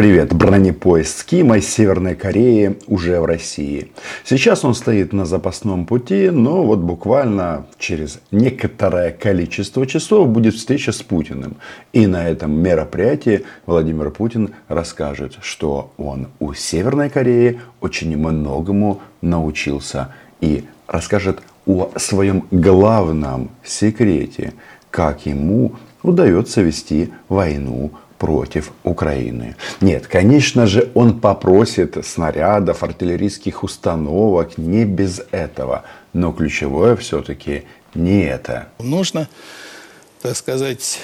Привет, бронепоезд с Кима из Северной Кореи уже в России. Сейчас он стоит на запасном пути, но вот буквально через некоторое количество часов будет встреча с Путиным. И на этом мероприятии Владимир Путин расскажет, что он у Северной Кореи очень многому научился. И расскажет о своем главном секрете, как ему удается вести войну против Украины. Нет, конечно же, он попросит снарядов, артиллерийских установок, не без этого. Но ключевое все-таки не это. Нужно, так сказать,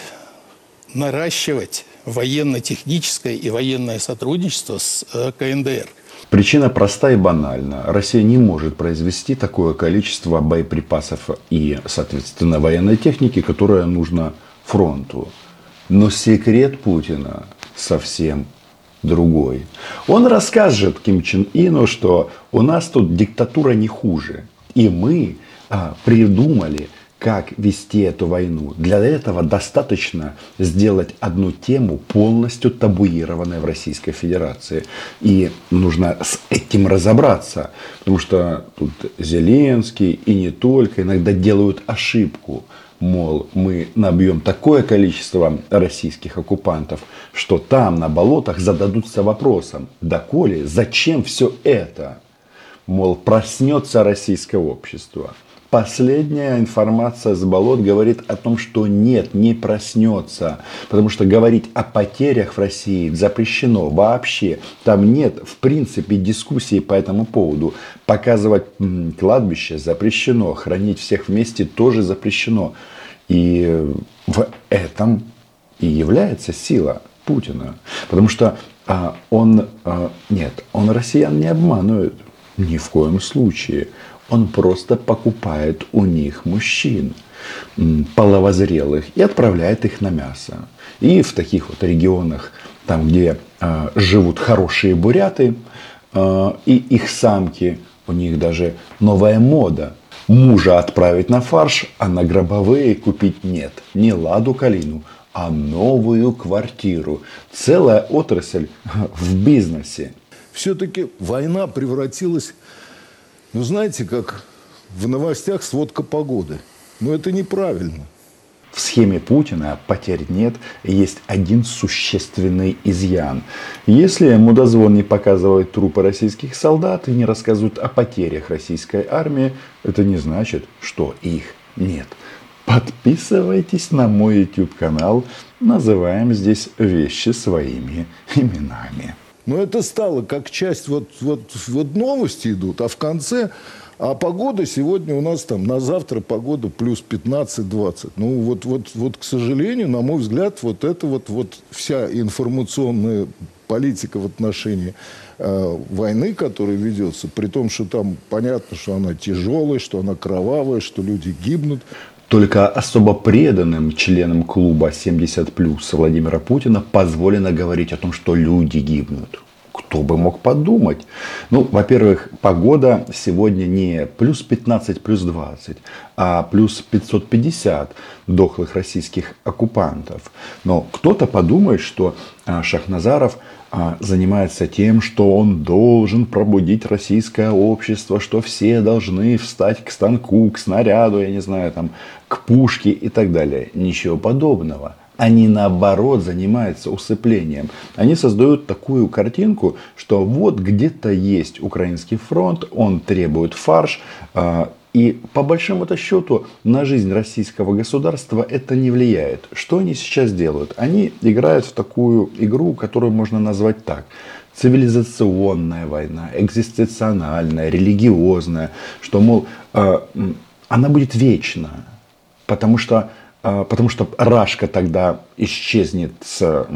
наращивать военно-техническое и военное сотрудничество с э, КНДР. Причина проста и банальна. Россия не может произвести такое количество боеприпасов и, соответственно, военной техники, которая нужна фронту. Но секрет Путина совсем другой. Он расскажет Ким Чен Ину, что у нас тут диктатура не хуже. И мы а, придумали, как вести эту войну. Для этого достаточно сделать одну тему полностью табуированной в Российской Федерации. И нужно с этим разобраться. Потому что тут Зеленский и не только иногда делают ошибку мол, мы набьем такое количество российских оккупантов, что там на болотах зададутся вопросом, доколе, зачем все это? Мол, проснется российское общество. Последняя информация с болот говорит о том, что нет, не проснется. Потому что говорить о потерях в России запрещено вообще. Там нет, в принципе, дискуссии по этому поводу. Показывать кладбище запрещено. Хранить всех вместе тоже запрещено. И в этом и является сила Путина. Потому что а, он, а, нет, он россиян не обманывает. Ни в коем случае. Он просто покупает у них мужчин половозрелых и отправляет их на мясо. И в таких вот регионах, там, где э, живут хорошие буряты э, и их самки, у них даже новая мода. Мужа отправить на фарш, а на гробовые купить нет. Не ладу калину, а новую квартиру. Целая отрасль в бизнесе. Все-таки война превратилась ну, знаете, как в новостях сводка погоды. Но это неправильно. В схеме Путина потерь нет, есть один существенный изъян. Если мудозвон не показывает трупы российских солдат и не рассказывают о потерях российской армии, это не значит, что их нет. Подписывайтесь на мой YouTube канал. Называем здесь вещи своими именами. Но это стало как часть, вот, вот, вот новости идут, а в конце, а погода сегодня у нас там на завтра погода плюс 15-20. Ну вот, вот, вот, к сожалению, на мой взгляд, вот это вот, вот вся информационная политика в отношении э, войны, которая ведется, при том, что там понятно, что она тяжелая, что она кровавая, что люди гибнут. Только особо преданным членам клуба 70 плюс Владимира Путина позволено говорить о том, что люди гибнут. Кто бы мог подумать? Ну, во-первых, погода сегодня не плюс 15, плюс 20, а плюс 550 дохлых российских оккупантов. Но кто-то подумает, что а, Шахназаров занимается тем, что он должен пробудить российское общество, что все должны встать к станку, к снаряду, я не знаю, там, к пушке и так далее. Ничего подобного. Они наоборот занимаются усыплением. Они создают такую картинку, что вот где-то есть украинский фронт, он требует фарш, а, и по большому-то счету на жизнь российского государства это не влияет. Что они сейчас делают? Они играют в такую игру, которую можно назвать так. Цивилизационная война, экзистенциональная, религиозная. Что, мол, э, она будет вечна. Потому что э, Потому что Рашка тогда исчезнет с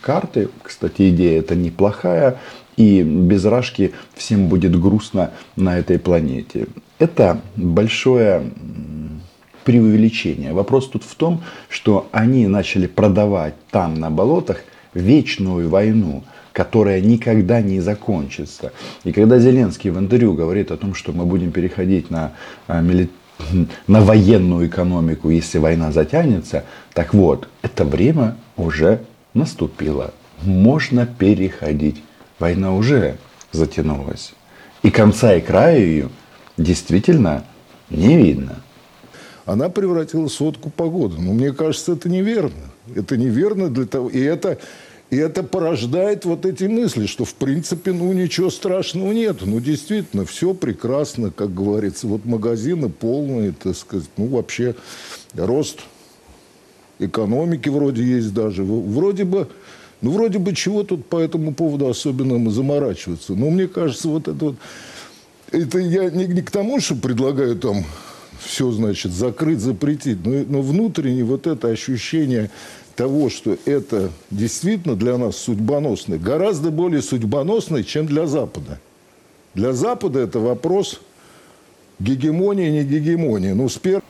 карты. Кстати, идея это неплохая. И без Рашки всем будет грустно на этой планете. Это большое преувеличение. Вопрос тут в том, что они начали продавать там на болотах вечную войну, которая никогда не закончится. И когда Зеленский в интервью говорит о том, что мы будем переходить на, а, на военную экономику, если война затянется, так вот, это время уже наступило. можно переходить. Война уже затянулась. И конца и края ее действительно не видно. Она превратилась в водку погоды. Но мне кажется, это неверно. Это неверно для того. И это, и это порождает вот эти мысли, что в принципе ну ничего страшного нет. Ну действительно, все прекрасно, как говорится. Вот магазины полные, так сказать. Ну вообще рост экономики вроде есть даже. Вроде бы, ну вроде бы чего тут по этому поводу особенно заморачиваться. Но мне кажется, вот это вот это я не, не к тому, что предлагаю там все, значит, закрыть, запретить, но, но внутренне вот это ощущение того, что это действительно для нас судьбоносное, гораздо более судьбоносное, чем для Запада. Для Запада это вопрос гегемонии, не гегемонии. Ну, с пер...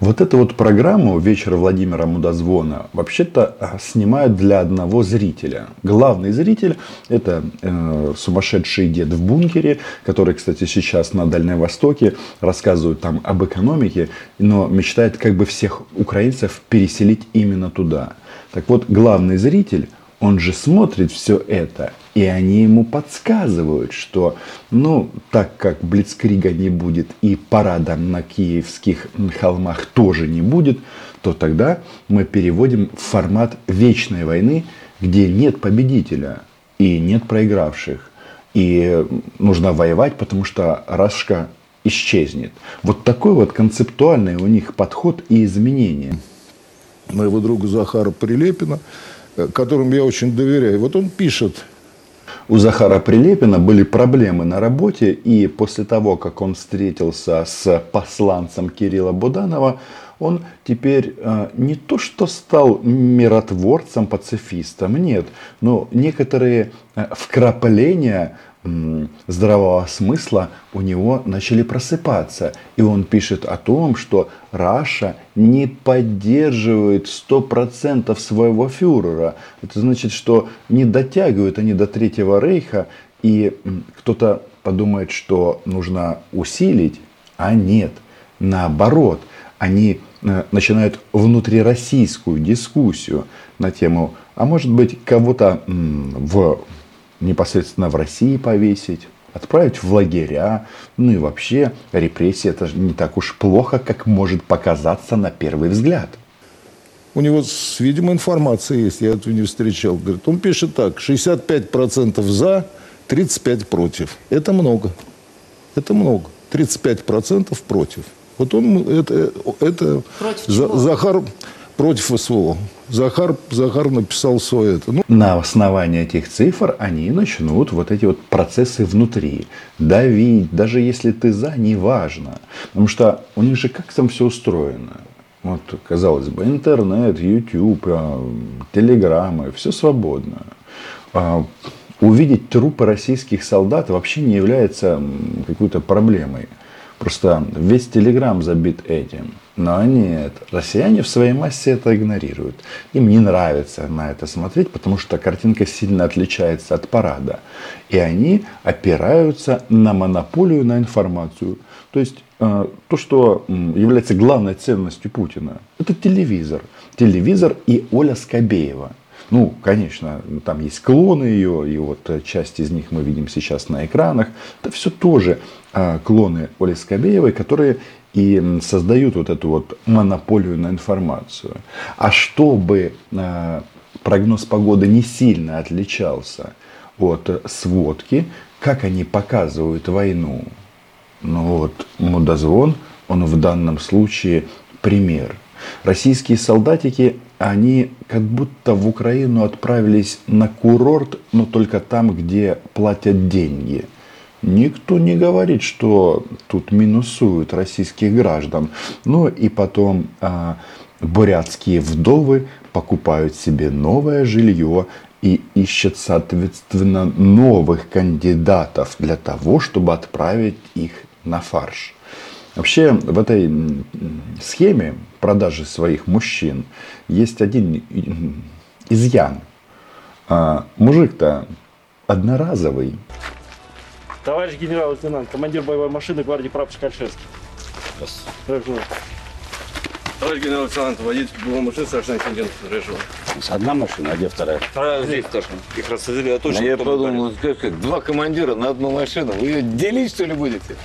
Вот эту вот программу «Вечер Владимира Мудозвона» вообще-то а, снимают для одного зрителя. Главный зритель – это э, сумасшедший дед в бункере, который, кстати, сейчас на Дальнем Востоке рассказывает там об экономике, но мечтает как бы всех украинцев переселить именно туда. Так вот, главный зритель – он же смотрит все это, и они ему подсказывают, что, ну, так как Блицкрига не будет и парада на киевских холмах тоже не будет, то тогда мы переводим в формат вечной войны, где нет победителя и нет проигравших. И нужно воевать, потому что Рашка исчезнет. Вот такой вот концептуальный у них подход и изменение. Моего друга Захара Прилепина – Э, которым я очень доверяю. Вот он пишет. У Захара Прилепина были проблемы на работе, и после того, как он встретился с посланцем Кирилла Буданова, он теперь э, не то что стал миротворцем, пацифистом, нет, но некоторые э, вкрапления здравого смысла у него начали просыпаться. И он пишет о том, что Раша не поддерживает 100% своего фюрера. Это значит, что не дотягивают они до Третьего Рейха, и кто-то подумает, что нужно усилить, а нет. Наоборот, они э, начинают внутрироссийскую дискуссию на тему, а может быть, кого-то в непосредственно в России повесить, отправить в лагеря. Ну и вообще репрессии это же не так уж плохо, как может показаться на первый взгляд. У него, видимо, информация есть, я этого не встречал. Говорит, он пишет так, 65% за, 35% против. Это много. Это много. 35% против. Вот он, это, это против за, Захар против СВО. Захар, Захар написал свое это. Ну. На основании этих цифр они начнут вот эти вот процессы внутри давить, даже если ты за, неважно. Потому что у них же как там все устроено. Вот, казалось бы, интернет, YouTube, а, телеграммы, все свободно. А, увидеть трупы российских солдат вообще не является какой-то проблемой. Просто весь Телеграм забит этим. Но нет, россияне в своей массе это игнорируют. Им не нравится на это смотреть, потому что картинка сильно отличается от парада. И они опираются на монополию на информацию. То есть э, то, что является главной ценностью Путина, это телевизор. Телевизор и Оля Скобеева – ну, конечно, там есть клоны ее, и вот э, часть из них мы видим сейчас на экранах. Это все тоже а, клоны Оли Скобеевой, которые и создают вот эту вот монополию на информацию. А чтобы а, прогноз погоды не сильно отличался от сводки, как они показывают войну? Ну вот, мудозвон, он в данном случае пример. Российские солдатики они как будто в Украину отправились на курорт, но только там, где платят деньги. Никто не говорит, что тут минусуют российских граждан. Ну и потом а, бурятские вдовы покупают себе новое жилье и ищут, соответственно, новых кандидатов для того, чтобы отправить их на фарш. Вообще в этой схеме продажи своих мужчин есть один изъян. А, мужик-то одноразовый. Товарищ генерал-лейтенант, командир боевой машины гвардии прапорщик Альшевский. Yes. Товарищ генерал-лейтенант, водитель была машина, страшный инцидент произошел. Одна машина, а где вторая? Вторая здесь тоже. Их рассадили, а точно А я подумал, как, как, два командира на одну машину. Вы ее делить, что ли, будете?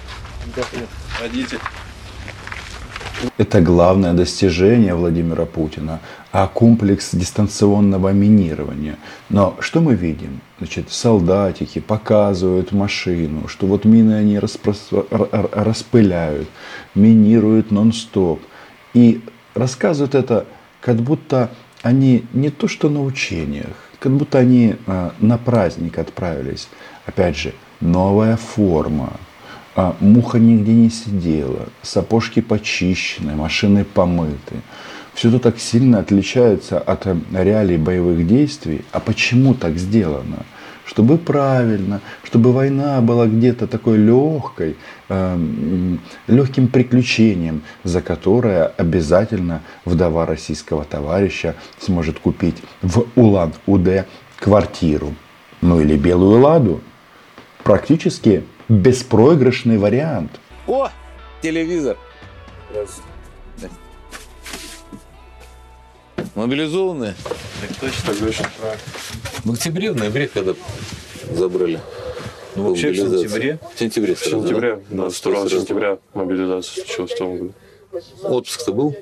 ударили. Водитель. Это главное достижение Владимира Путина, а комплекс дистанционного минирования. Но что мы видим? Значит, солдатики показывают машину, что вот мины они распрос- р- р- распыляют, минируют нон-стоп. И рассказывают это, как будто они не то что на учениях, как будто они а, на праздник отправились. Опять же, новая форма, а, муха нигде не сидела, сапожки почищены, машины помыты. Все это так сильно отличается от э, реалий боевых действий. А почему так сделано? Чтобы правильно, чтобы война была где-то такой легкой, легким приключением, за которое обязательно вдова российского товарища сможет купить в Улан-Удэ квартиру. Ну или белую ладу. Практически беспроигрышный вариант. О, телевизор. Мобилизованные? Так точно, так точно. В октябре, в ноябре, когда забрали. Ну, вообще в сентябре. В сентябре. В да? сентябре, Ну, 22 сразу. сентября мобилизация случилась в том году. Отпуск-то был?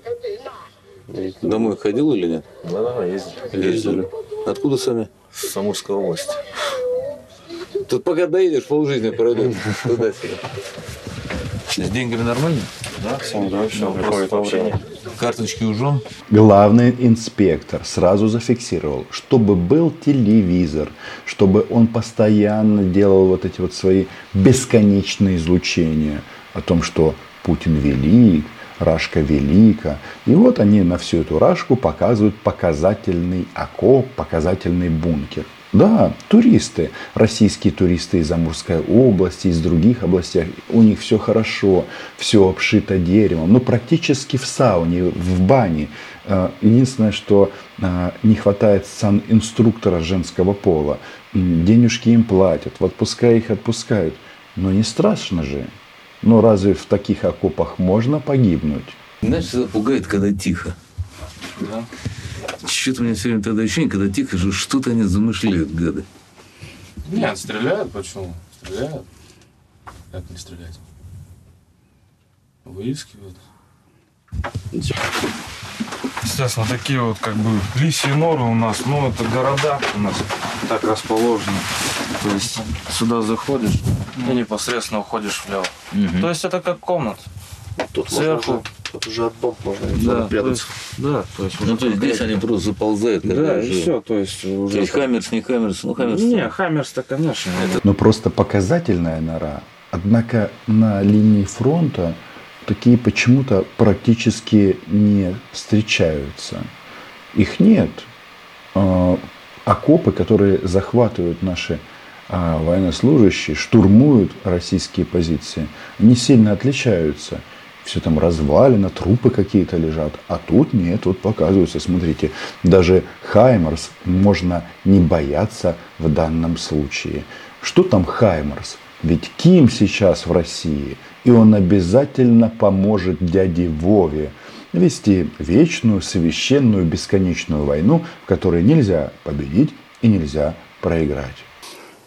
Домой ходил или нет? Да, да, ездили. Ездили. Откуда сами? С Амурской области. Тут пока доедешь, полжизни пройдет. Туда-сюда. С деньгами нормально? Да, Ну да, все, Вопрос приходит вообще вовремя. Карточки ужом? Главный инспектор сразу зафиксировал, чтобы был телевизор, чтобы он постоянно делал вот эти вот свои бесконечные излучения о том, что Путин велик, Рашка велика. И вот они на всю эту Рашку показывают показательный окоп, показательный бункер. Да, туристы, российские туристы из Амурской области, из других областей, у них все хорошо, все обшито деревом, ну практически в сауне, в бане. Э, Единственное, что э, не хватает сан-инструктора женского пола. Денежки им платят, в отпуска их отпускают. Но не страшно же. Но разве в таких окопах можно погибнуть? Знаешь, всегда пугает, когда тихо. Да. Что-то у меня все время тогда ощущение, когда тихо, что что-то они замышляют, гады. Нет, стреляют, почему? Стреляют. Как не стрелять? Выискивают. Естественно, такие вот как бы лисьи норы у нас, ну это города у нас так расположены. То есть сюда заходишь и непосредственно уходишь влево. То есть это как комната. Тут Сверху. можно тут уже от бомб можно Да, да, то прятаться. есть, да, то есть Ну, уже то есть здесь они просто заползают. Да, и все, то есть уже... То есть. Хаммерс, не Хаммерс, ну Хаммерс. Не, Хаммерс-то, конечно. Это Но просто показательная нора. Однако на линии фронта такие почему-то практически не встречаются. Их нет. А, Окопы, которые захватывают наши а, военнослужащие, штурмуют российские позиции, они сильно отличаются. Все там развалено, трупы какие-то лежат. А тут нет, вот показывается, смотрите, даже Хаймерс можно не бояться в данном случае. Что там Хаймерс? Ведь Ким сейчас в России, и он обязательно поможет дяде Вове вести вечную, священную, бесконечную войну, в которой нельзя победить и нельзя проиграть.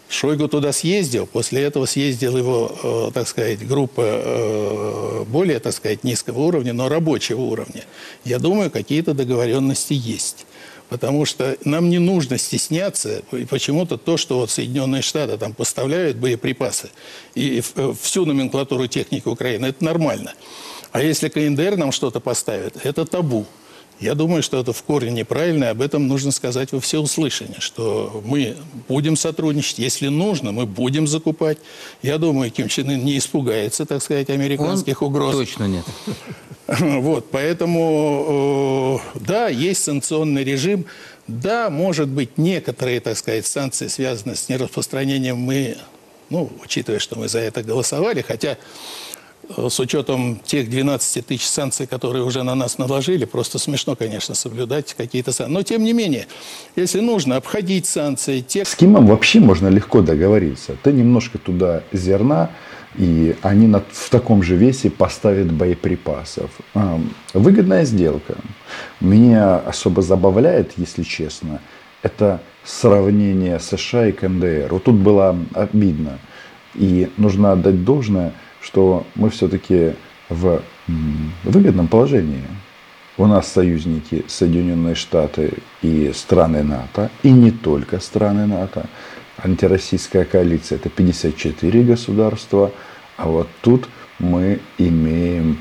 Шойгу туда съездил, после этого съездил его, э, так сказать, группа э, более, так сказать, низкого уровня, но рабочего уровня. Я думаю, какие-то договоренности есть. Потому что нам не нужно стесняться, и почему-то то, что вот Соединенные Штаты там поставляют боеприпасы и всю номенклатуру техники Украины, это нормально. А если КНДР нам что-то поставит, это табу. Я думаю, что это в корне неправильно, и об этом нужно сказать во всеуслышание, что мы будем сотрудничать, если нужно, мы будем закупать. Я думаю, Ким Чен Ын не испугается, так сказать, американских угроз. Точно нет. Вот, поэтому, э, да, есть санкционный режим. Да, может быть, некоторые, так сказать, санкции связаны с нераспространением. Мы, ну, учитывая, что мы за это голосовали, хотя с учетом тех 12 тысяч санкций, которые уже на нас наложили, просто смешно, конечно, соблюдать какие-то санкции. Но, тем не менее, если нужно обходить санкции, те, С Кимом вообще можно легко договориться. Ты немножко туда зерна и они на, в таком же весе поставят боеприпасов. Выгодная сделка. Меня особо забавляет, если честно, это сравнение США и КНДР. Вот тут было обидно. И нужно отдать должное, что мы все-таки в выгодном положении. У нас союзники Соединенные Штаты и страны НАТО, и не только страны НАТО. Антироссийская коалиция это 54 государства, а вот тут мы имеем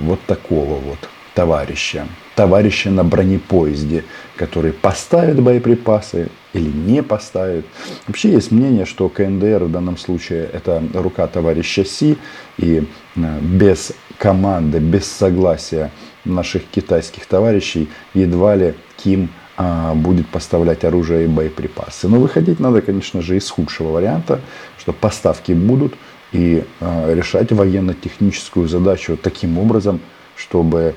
вот такого вот товарища. Товарища на бронепоезде, который поставит боеприпасы или не поставит. Вообще есть мнение, что КНДР в данном случае это рука товарища Си, и э, без команды, без согласия наших китайских товарищей едва ли Ким а, будет поставлять оружие и боеприпасы. Но выходить надо, конечно же, из худшего варианта, что поставки будут и а, решать военно-техническую задачу таким образом, чтобы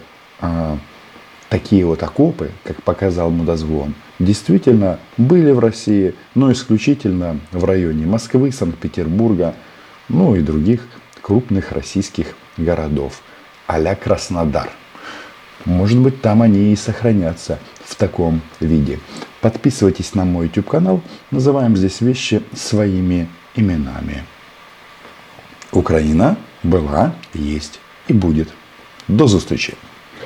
такие вот окопы, как показал Мудозвон, действительно были в России, но исключительно в районе Москвы, Санкт-Петербурга, ну и других крупных российских городов, а Краснодар. Может быть, там они и сохранятся в таком виде. Подписывайтесь на мой YouTube канал. Называем здесь вещи своими именами. Украина была, есть и будет. До зустрічі!